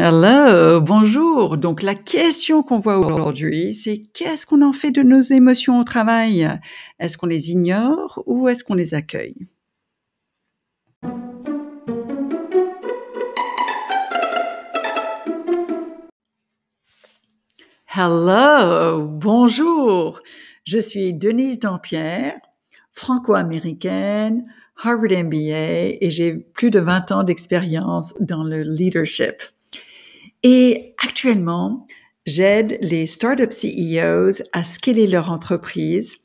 Hello, bonjour. Donc la question qu'on voit aujourd'hui, c'est qu'est-ce qu'on en fait de nos émotions au travail? Est-ce qu'on les ignore ou est-ce qu'on les accueille? Hello, bonjour. Je suis Denise Dampierre, franco-américaine, Harvard MBA et j'ai plus de 20 ans d'expérience dans le leadership. Et actuellement, j'aide les startup CEOs à scaler leur entreprise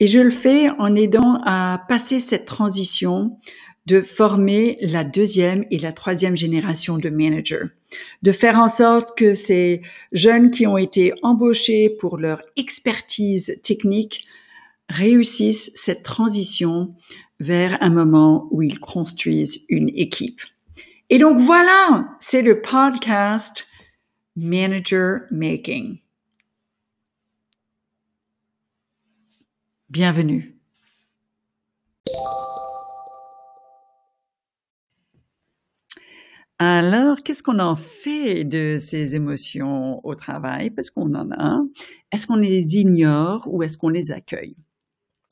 et je le fais en aidant à passer cette transition de former la deuxième et la troisième génération de managers, de faire en sorte que ces jeunes qui ont été embauchés pour leur expertise technique réussissent cette transition vers un moment où ils construisent une équipe. Et donc voilà, c'est le podcast Manager Making. Bienvenue. Alors, qu'est-ce qu'on en fait de ces émotions au travail? Parce qu'on en a. Est-ce qu'on les ignore ou est-ce qu'on les accueille?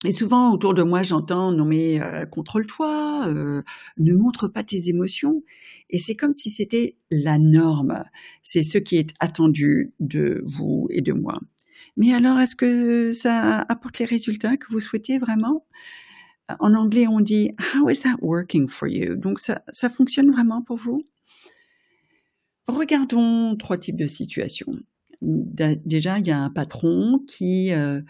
Et souvent autour de moi, j'entends non mais euh, contrôle-toi, euh, ne montre pas tes émotions. Et c'est comme si c'était la norme. C'est ce qui est attendu de vous et de moi. Mais alors, est-ce que ça apporte les résultats que vous souhaitez vraiment? En anglais, on dit How is that working for you? Donc ça, fonctionne vraiment pour vous? Regardons trois types de situations. Déjà, il y a un patron qui euh,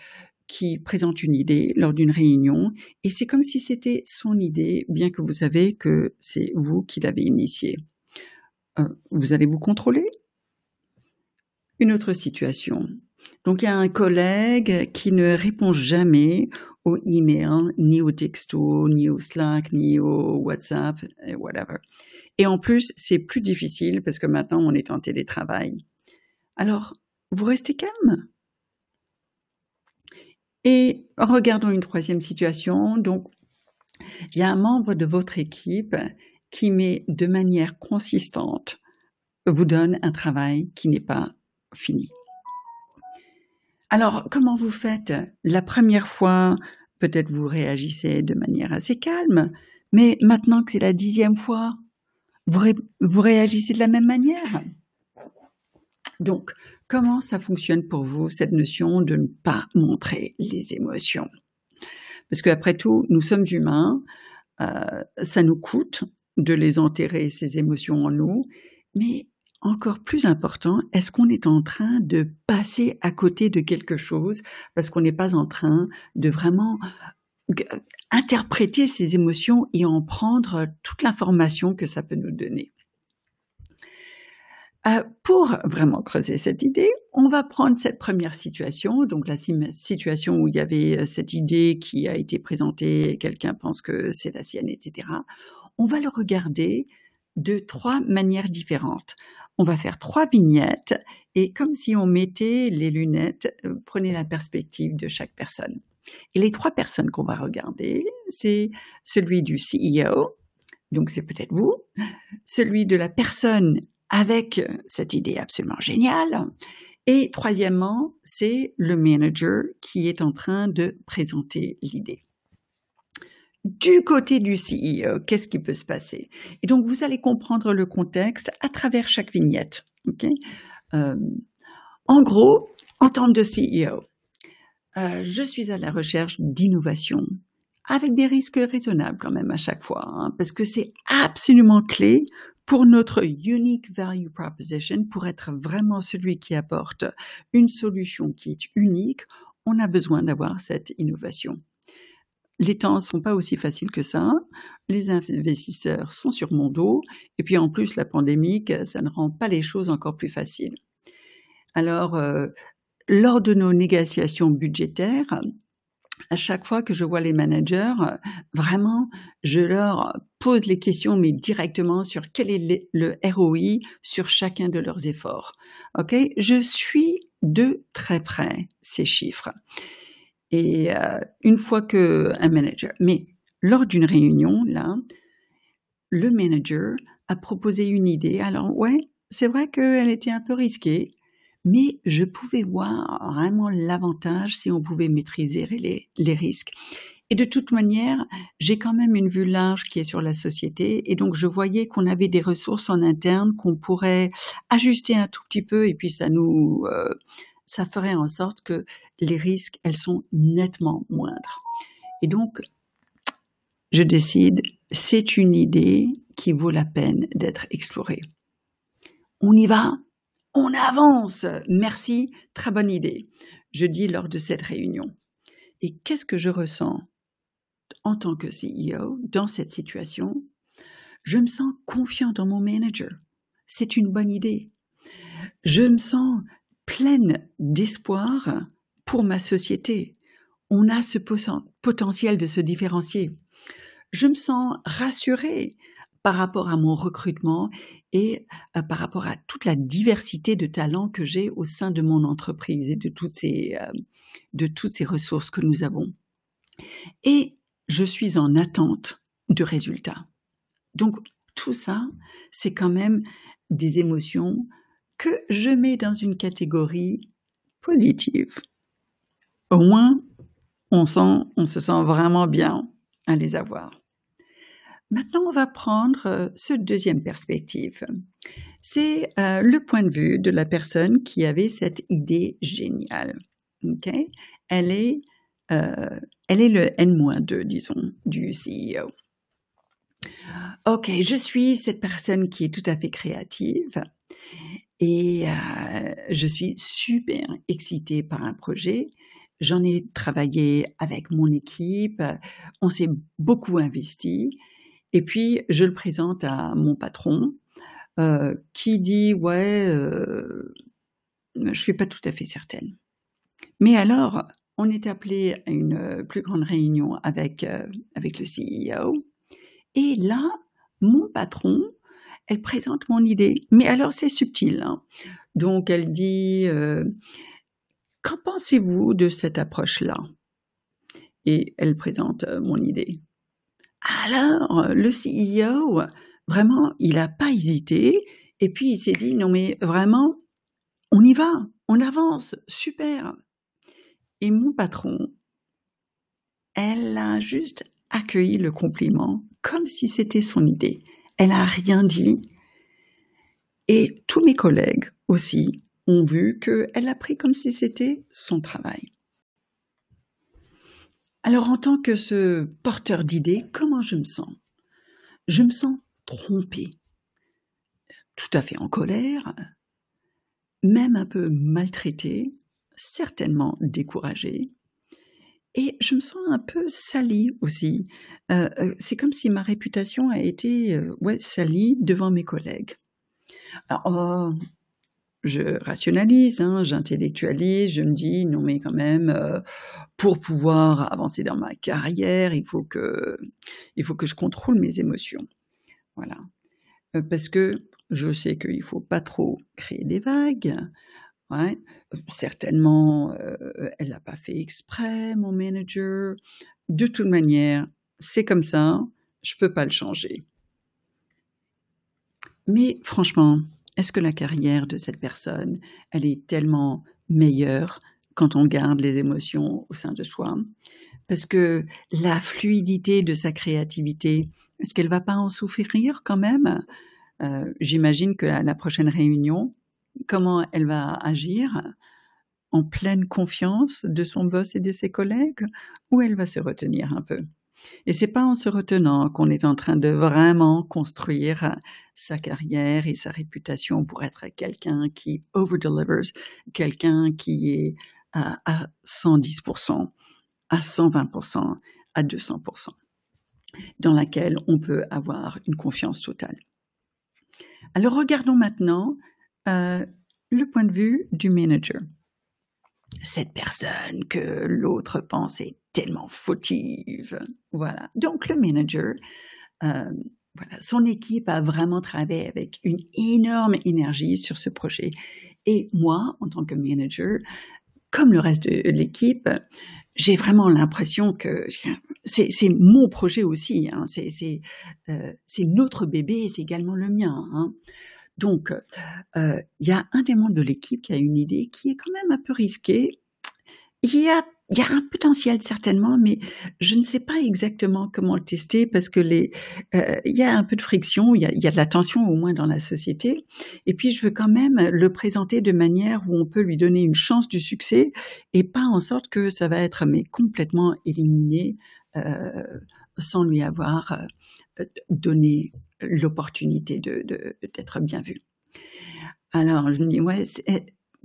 qui présente une idée lors d'une réunion et c'est comme si c'était son idée, bien que vous savez que c'est vous qui l'avez initiée. Euh, vous allez vous contrôler Une autre situation. Donc il y a un collègue qui ne répond jamais aux emails, ni aux textos, ni au Slack, ni au WhatsApp, whatever. Et en plus, c'est plus difficile parce que maintenant on est en télétravail. Alors, vous restez calme? Et regardons une troisième situation. Donc, il y a un membre de votre équipe qui met de manière consistante, vous donne un travail qui n'est pas fini. Alors, comment vous faites? La première fois, peut-être vous réagissez de manière assez calme, mais maintenant que c'est la dixième fois, vous, vous réagissez de la même manière. Donc, Comment ça fonctionne pour vous, cette notion de ne pas montrer les émotions? Parce qu'après tout, nous sommes humains, euh, ça nous coûte de les enterrer, ces émotions en nous, mais encore plus important, est-ce qu'on est en train de passer à côté de quelque chose parce qu'on n'est pas en train de vraiment interpréter ces émotions et en prendre toute l'information que ça peut nous donner? Pour vraiment creuser cette idée, on va prendre cette première situation, donc la situation où il y avait euh, cette idée qui a été présentée, quelqu'un pense que c'est la sienne, etc. On va le regarder de trois manières différentes. On va faire trois vignettes et comme si on mettait les lunettes, euh, prenez la perspective de chaque personne. Et les trois personnes qu'on va regarder, c'est celui du CEO, donc c'est peut-être vous, celui de la personne avec cette idée absolument géniale. Et troisièmement, c'est le manager qui est en train de présenter l'idée. Du côté du CEO, qu'est-ce qui peut se passer? Et donc, vous allez comprendre le contexte à travers chaque vignette. Euh, en gros, en tant que CEO, je suis à la recherche d'innovation avec des risques raisonnables quand même à chaque fois, hein, parce que c'est absolument clé pour notre unique value proposition, pour être vraiment celui qui apporte une solution qui est unique, on a besoin d'avoir cette innovation. Les temps ne sont pas aussi faciles que ça. Les investisseurs sont sur mon dos. Et puis en plus, la pandémie, ça ne rend pas les choses encore plus faciles. Alors, euh, lors de nos négociations budgétaires, à chaque fois que je vois les managers, vraiment, je leur pose les questions, mais directement sur quel est le ROI sur chacun de leurs efforts. Ok, je suis de très près ces chiffres. Et euh, une fois que un manager, mais lors d'une réunion là, le manager a proposé une idée. Alors ouais, c'est vrai qu'elle était un peu risquée, mais je pouvais voir vraiment l'avantage si on pouvait maîtriser les, risques. Et de toute manière, j'ai quand même une vue large qui est sur la société, et donc je voyais qu'on avait des ressources en interne qu'on pourrait ajuster un tout petit peu, et puis ça nous, euh, ça ferait en sorte que les risques, elles sont nettement moindres. Et donc, je décide, c'est une idée qui vaut la peine d'être explorée. On y va, on avance. Merci, très bonne idée. Je dis lors de cette réunion. Et qu'est-ce que je ressens en tant que CEO dans cette situation? Je me sens confiant dans mon manager. C'est une bonne idée. Je me sens pleine d'espoir pour ma société. On a ce potentiel de se différencier. Je me sens rassurée par rapport à mon recrutement et euh, par rapport à toute la diversité de talents que j'ai au sein de mon entreprise et de toutes ces, euh, de toutes ces ressources que nous avons. Et je suis en attente de résultats. Donc tout ça, c'est quand même des émotions que je mets dans une catégorie positive. Au moins, on se sent vraiment bien à les avoir. Maintenant, on va prendre euh, ce deuxième perspective. C'est euh, le point de vue de la personne qui avait cette idée géniale. Elle, est, euh, elle est le N-2, disons, du CEO. Ok, je suis cette personne qui est tout à fait créative et je suis super excitée par un projet. J'en ai travaillé avec mon équipe, on s'est beaucoup investi et puis, je le présente à mon patron, euh, qui dit ouais, euh, je suis pas tout à fait certaine. Mais alors, on est appelé à une plus grande réunion avec euh, avec le CEO, et là, mon patron, elle présente mon idée. Mais alors, c'est subtil. Hein. Donc, elle dit euh, qu'en pensez-vous de cette approche-là? Et elle présente mon idée. Alors, le CEO, vraiment, il n'a pas hésité. Et puis, il s'est dit, non mais vraiment, on y va, on avance, super. Et mon patron, elle a juste accueilli le compliment comme si c'était son idée. Elle n'a rien dit. Et tous mes collègues aussi ont vu qu'elle a pris comme si c'était son travail. Alors en tant que ce porteur d'idées, comment je me sens? Je me sens trompée, tout à fait en colère, même un peu maltraitée, certainement découragée. Et je me sens un peu salie aussi. Euh, euh, c'est comme si ma réputation a été euh, salie devant mes collègues. Oh, je rationalise, hein, j'intellectualise, je me dis non mais quand même euh, pour pouvoir avancer dans ma carrière, il faut que il faut que je contrôle mes émotions. Voilà. Euh, parce que je sais qu'il faut pas trop créer des vagues. Certainement, euh, elle n'a pas fait exprès, mon manager. De toute manière, c'est comme ça, je peux pas le changer. Mais franchement, est-ce que la carrière de cette personne, elle est tellement meilleure quand on garde les émotions au sein de soi? Parce que la fluidité de sa créativité, est-ce qu'elle va pas en souffrir quand même? Euh, J'imagine qu'à la prochaine réunion, comment elle va agir en pleine confiance de son boss et de ses collègues? Ou elle va se retenir un peu? Et c'est pas en se retenant qu'on est en train de vraiment construire sa carrière et sa réputation pour être quelqu'un qui over-delivers, quelqu'un qui est à, 110%, à 120%, à 200%, dans laquelle on peut avoir une confiance totale. Alors regardons maintenant euh, le point de vue du manager. Cette personne que l'autre pense est tellement fautive. Voilà. Donc le manager, euh, voilà, son équipe a vraiment travaillé avec une énorme énergie sur ce projet. Et moi, en tant que manager, comme le reste de l'équipe, j'ai vraiment l'impression que c'est mon projet aussi. Hein. C'est euh, notre bébé, c'est également le mien. Hein. Donc, il y a un des membres de l'équipe qui a une idée qui est quand même un peu risquée. Il y a un potentiel certainement, mais je ne sais pas exactement comment le tester parce que euh, il y a un peu de friction, il y a, de la tension au moins dans la société. Et puis je veux quand même le présenter de manière où on peut lui donner une chance du succès et pas en sorte que ça va être mais complètement éliminé euh, sans lui avoir euh, donné l'opportunité de, d'être bien vu. Alors je me dis ouais,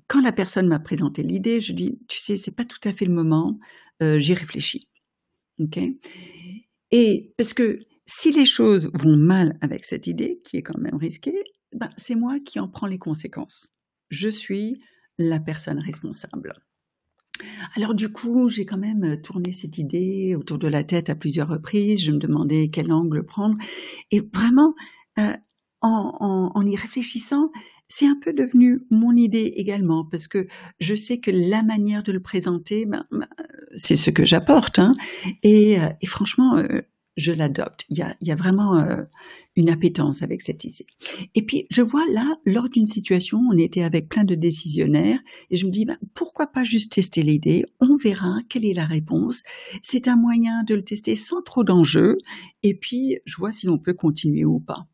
quand la personne m'a présenté l'idée, je dis, tu sais, c'est pas tout à fait le moment, euh, j'y réfléchis. Ok? Et parce que si les choses vont mal avec cette idée, qui est quand même risquée, ben, c'est moi qui en prends les conséquences. Je suis la personne responsable. Alors du coup, j'ai quand même tourné cette idée autour de la tête à plusieurs reprises. Je me demandais quel angle prendre. Et vraiment, euh, en, y réfléchissant, c'est un peu devenu mon idée également, parce que je sais que la manière de le présenter, ben, ben, c'est ce que j'apporte. Hein, et, euh, et, franchement, euh, je l'adopte. Il y a, vraiment euh, une appétence avec cette idée. Et puis, je vois là, lors d'une situation, on était avec plein de décisionnaires, et je me dis, ben, pourquoi pas juste tester l'idée? On verra quelle est la réponse. C'est un moyen de le tester sans trop d'enjeux, et puis je vois si l'on peut continuer ou pas.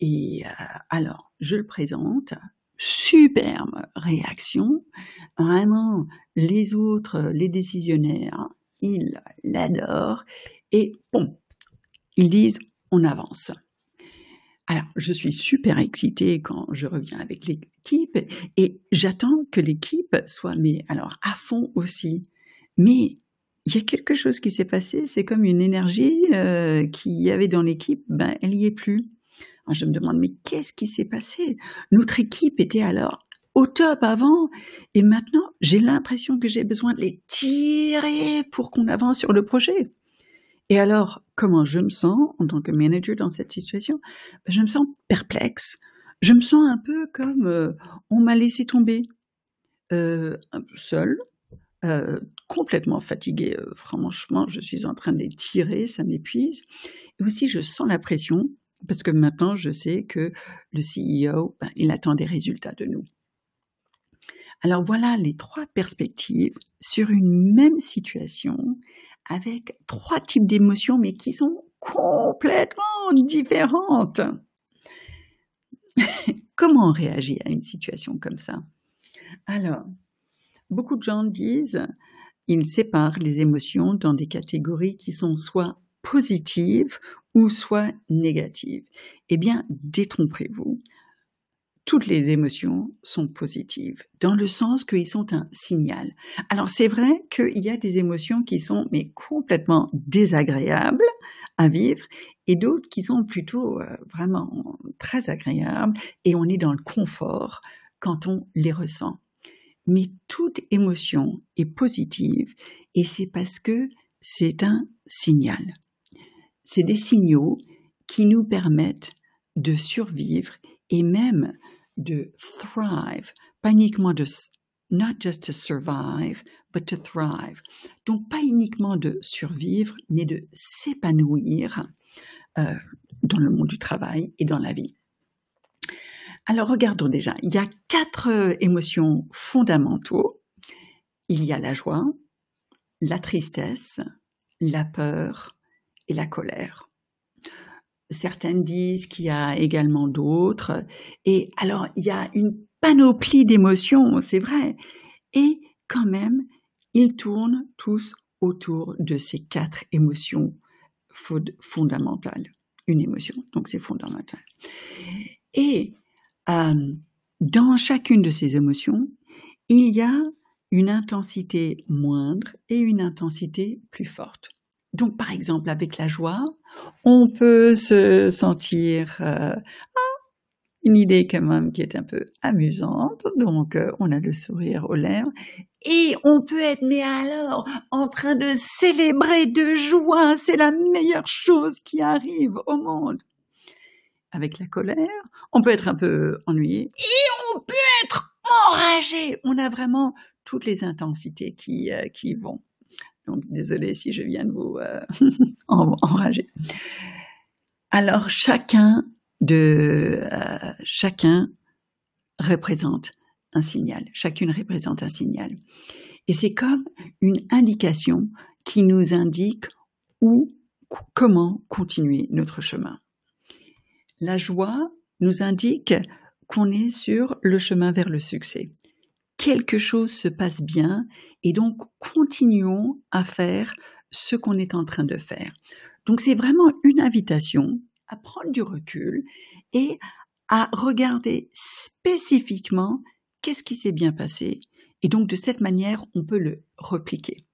Et euh, alors, je le présente, superbe réaction, vraiment, les autres, les décisionnaires, ils l'adorent, et bon, ils disent, on avance. Alors, je suis super excitée quand je reviens avec l'équipe et j'attends que l'équipe soit, mais alors, à fond aussi. Mais il y a quelque chose qui s'est passé, c'est comme une énergie euh, qu'il y avait dans l'équipe, ben, elle n'y est plus. Je me demande, mais qu'est-ce qui s'est passé? Notre équipe était alors au top avant, et maintenant, j'ai l'impression que j'ai besoin de les tirer pour qu'on avance sur le projet. Et alors, comment je me sens en tant que manager dans cette situation? Ben, Je me sens perplexe. Je me sens un peu comme euh, on m'a laissé tomber, euh, seul, euh, complètement fatigué. franchement, je suis en train de les tirer, ça m'épuise. Et aussi, je sens la pression parce que maintenant, je sais que le CEO, ben, il attend des résultats de nous. Alors voilà les trois perspectives sur une même situation avec trois types d'émotions, mais qui sont complètement différentes. Comment on réagit à une situation comme ça? Alors, beaucoup de gens disent, ils séparent les émotions dans des catégories qui sont soit positives ou soit négatives. Eh bien, détrompez-vous. Toutes les émotions sont positives, dans le sens qu'ils sont un signal. Alors c'est vrai qu'il y a des émotions qui sont mais complètement désagréables à vivre et d'autres qui sont plutôt euh, vraiment très agréables et on est dans le confort quand on les ressent. Mais toute émotion est positive et c'est parce que c'est un signal c'est des signaux qui nous permettent de survivre et même de thrive, pas uniquement de not just to survive, but to thrive. Donc pas uniquement de survivre, mais de s'épanouir euh, dans le monde du travail et dans la vie. Alors regardons déjà, il y a quatre euh, émotions fondamentaux. Il y a la joie, la tristesse, la peur, et la colère. Certaines disent qu'il y a également d'autres. Et alors, il y a une panoplie d'émotions, c'est vrai. Et quand même, ils tournent tous autour de ces quatre émotions fondamentales. Une émotion, donc c'est fondamental. Et euh, dans chacune de ces émotions, il y a une intensité moindre et une intensité plus forte. Donc, par exemple, avec la joie, on peut se sentir euh, ah, une idée quand même qui est un peu amusante. Donc, euh, on a le sourire aux lèvres. Et on peut être, mais alors, en train de célébrer de joie. C'est la meilleure chose qui arrive au monde. Avec la colère, on peut être un peu ennuyé. Et on peut être enragé. On a vraiment toutes les intensités qui, euh, qui vont. Donc, désolé si je viens de vous euh, enrager. Alors, chacun de euh, chacun représente un signal, chacune représente un signal. Et c'est comme une indication qui nous indique où, comment continuer notre chemin. La joie nous indique qu'on est sur le chemin vers le succès. Quelque chose se passe bien et donc continuons à faire ce qu'on est en train de faire. Donc c'est vraiment une invitation à prendre du recul et à regarder spécifiquement qu'est-ce qui s'est bien passé. Et donc de cette manière, on peut le repliquer.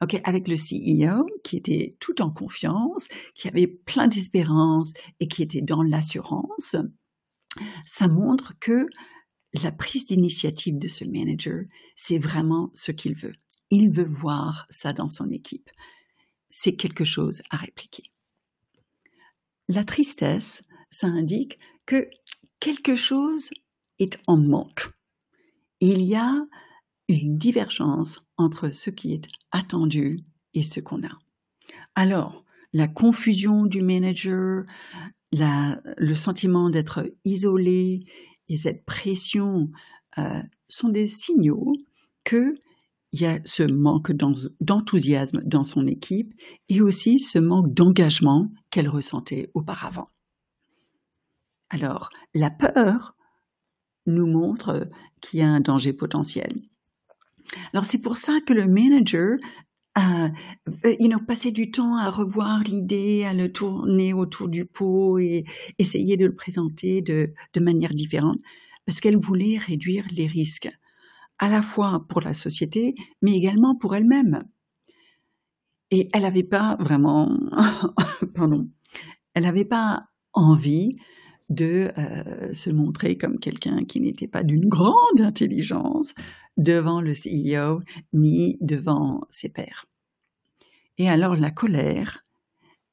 Okay, avec le CEO qui était tout en confiance, qui avait plein d'espérance et qui était dans l'assurance, ça montre que la prise d'initiative de ce manager, c'est vraiment ce qu'il veut. Il veut voir ça dans son équipe. C'est quelque chose à répliquer. La tristesse, ça indique que quelque chose est en manque. Il y a une divergence entre ce qui est attendu et ce qu'on a. Alors, la confusion du manager, le sentiment d'être isolé et cette pression euh, sont des signaux qu'il y a ce manque d'enthousiasme dans son équipe et aussi ce manque d'engagement qu'elle ressentait auparavant. Alors, la peur nous montre qu'il y a un danger potentiel. Alors, c'est pour ça que le manager à euh, you know, du temps à revoir l'idée, à le tourner autour du pot et essayer de le présenter de, de manière différente, parce qu'elle voulait réduire les risques, à la fois pour la société, mais également pour elle-même. Et elle n'avait pas vraiment, pardon, elle n'avait pas envie de euh, se montrer comme quelqu'un qui n'était pas d'une grande intelligence devant le CEO ni devant ses pairs. Et alors la colère,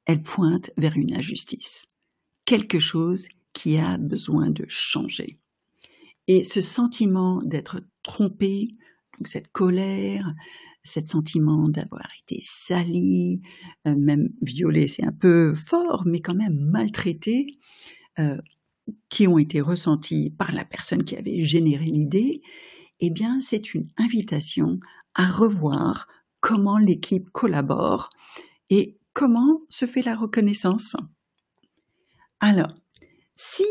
elle pointe vers une injustice, quelque chose qui a besoin de changer. Et ce sentiment d'être trompé, donc cette colère, cet sentiment d'avoir été sali, euh, même violé, c'est un peu fort, mais quand même maltraité, euh, qui ont été ressentis par la personne qui avait généré l'idée, eh bien, c'est une invitation à revoir comment l'équipe collabore et comment se fait la reconnaissance. Alors, si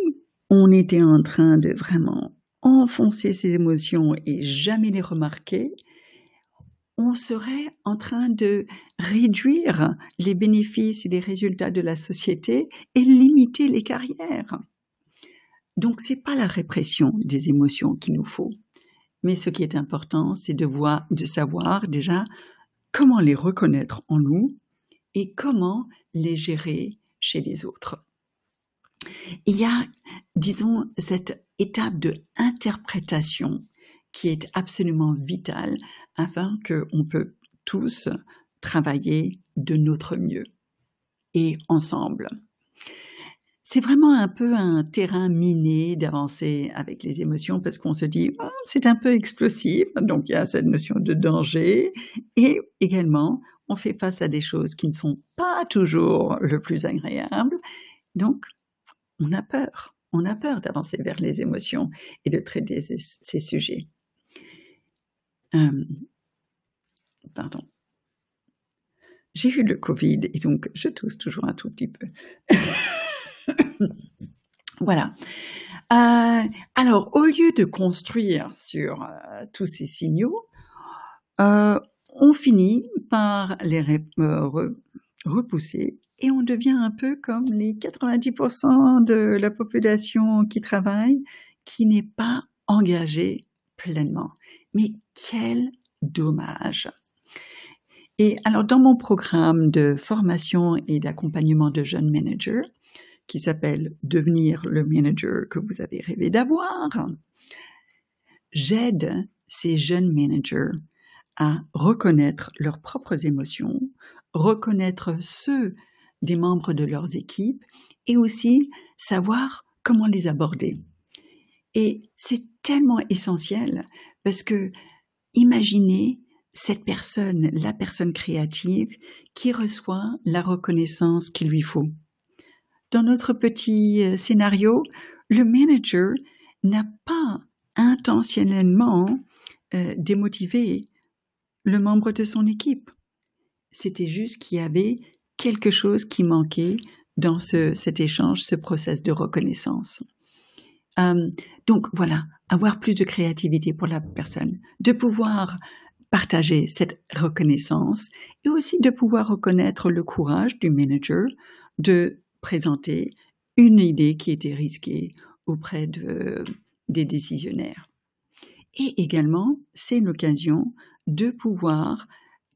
on était en train de vraiment enfoncer ses émotions et jamais les remarquer, on serait en train de réduire les bénéfices et les résultats de la société et limiter les carrières. Donc, ce n'est pas la répression des émotions qu'il nous faut. Mais ce qui est important, c'est de, voir, de savoir déjà comment les reconnaître en nous et comment les gérer chez les autres. Il y a, disons, cette étape de interprétation qui est absolument vitale afin qu'on peut tous travailler de notre mieux et ensemble. C'est vraiment un peu un terrain miné d'avancer avec les émotions parce qu'on se dit ah, c'est un peu explosif, donc il y a cette notion de danger et également on fait face à des choses qui ne sont pas toujours le plus agréables, donc on a peur, on a peur d'avancer vers les émotions et de traiter ces, sujets. Euh, pardon. J'ai eu le Covid et donc je tousse toujours un tout petit peu. voilà. Euh, alors, au lieu de construire sur euh, tous ces signaux, euh, on finit par les repousser et on devient un peu comme les 90% de la population qui travaille, qui n'est pas engagée pleinement. Mais quel dommage. Et alors, dans mon programme de formation et d'accompagnement de jeunes managers, qui s'appelle Devenir le manager que vous avez rêvé d'avoir. J'aide ces jeunes managers à reconnaître leurs propres émotions, reconnaître ceux des membres de leurs équipes et aussi savoir comment les aborder. Et c'est tellement essentiel parce que imaginez cette personne, la personne créative, qui reçoit la reconnaissance qu'il lui faut dans notre petit euh, scénario, le manager n'a pas intentionnellement euh, démotivé le membre de son équipe. C'était juste qu'il y avait quelque chose qui manquait dans ce, cet échange, ce process de reconnaissance. Euh, donc voilà, avoir plus de créativité pour la personne, de pouvoir partager cette reconnaissance et aussi de pouvoir reconnaître le courage du manager de présenter une idée qui était risquée auprès de, des décisionnaires. Et également, c'est l'occasion de pouvoir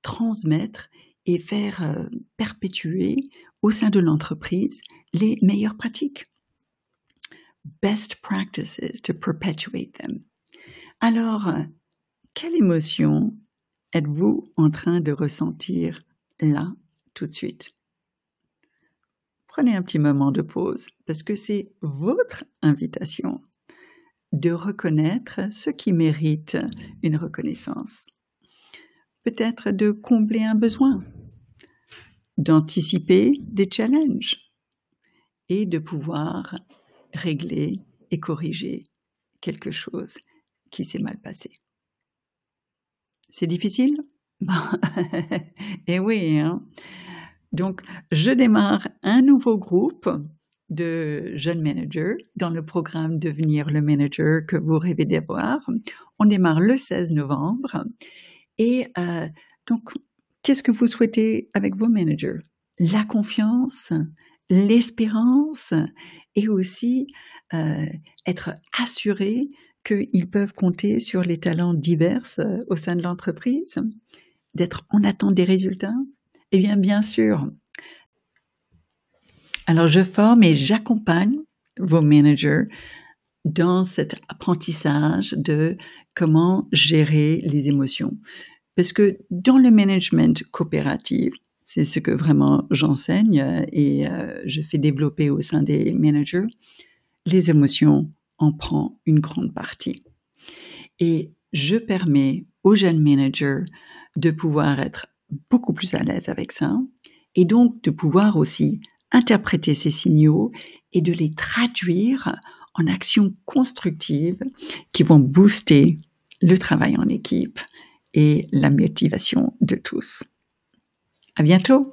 transmettre et faire euh, perpétuer au sein de l'entreprise les meilleures pratiques. Best practices to perpetuate them. Alors, quelle émotion êtes-vous en train de ressentir là tout de suite? Prenez un petit moment de pause parce que c'est votre invitation de reconnaître ce qui mérite une reconnaissance. Peut-être de combler un besoin, d'anticiper des challenges et de pouvoir régler et corriger quelque chose qui s'est mal passé. C'est difficile? Eh oui. Hein Donc, je démarre un nouveau groupe de jeunes managers dans le programme Devenir le manager que vous rêvez d'avoir. On démarre le 16 novembre. Et euh, donc, qu'est-ce que vous souhaitez avec vos managers? La confiance, l'espérance et aussi euh, être assuré qu'ils peuvent compter sur les talents divers euh, au sein de l'entreprise, d'être en attente des résultats Eh bien, bien sûr. Alors, je forme et j'accompagne vos managers dans cet apprentissage de comment gérer les émotions. Parce que dans le management coopératif, c'est ce que vraiment j'enseigne et euh, je fais développer au sein des managers, les émotions en prend une grande partie. Et je permets aux jeunes managers de pouvoir être beaucoup plus à l'aise avec ça et donc de pouvoir aussi interpréter ces signaux et de les traduire en actions constructives qui vont booster le travail en équipe et la motivation de tous. À bientôt!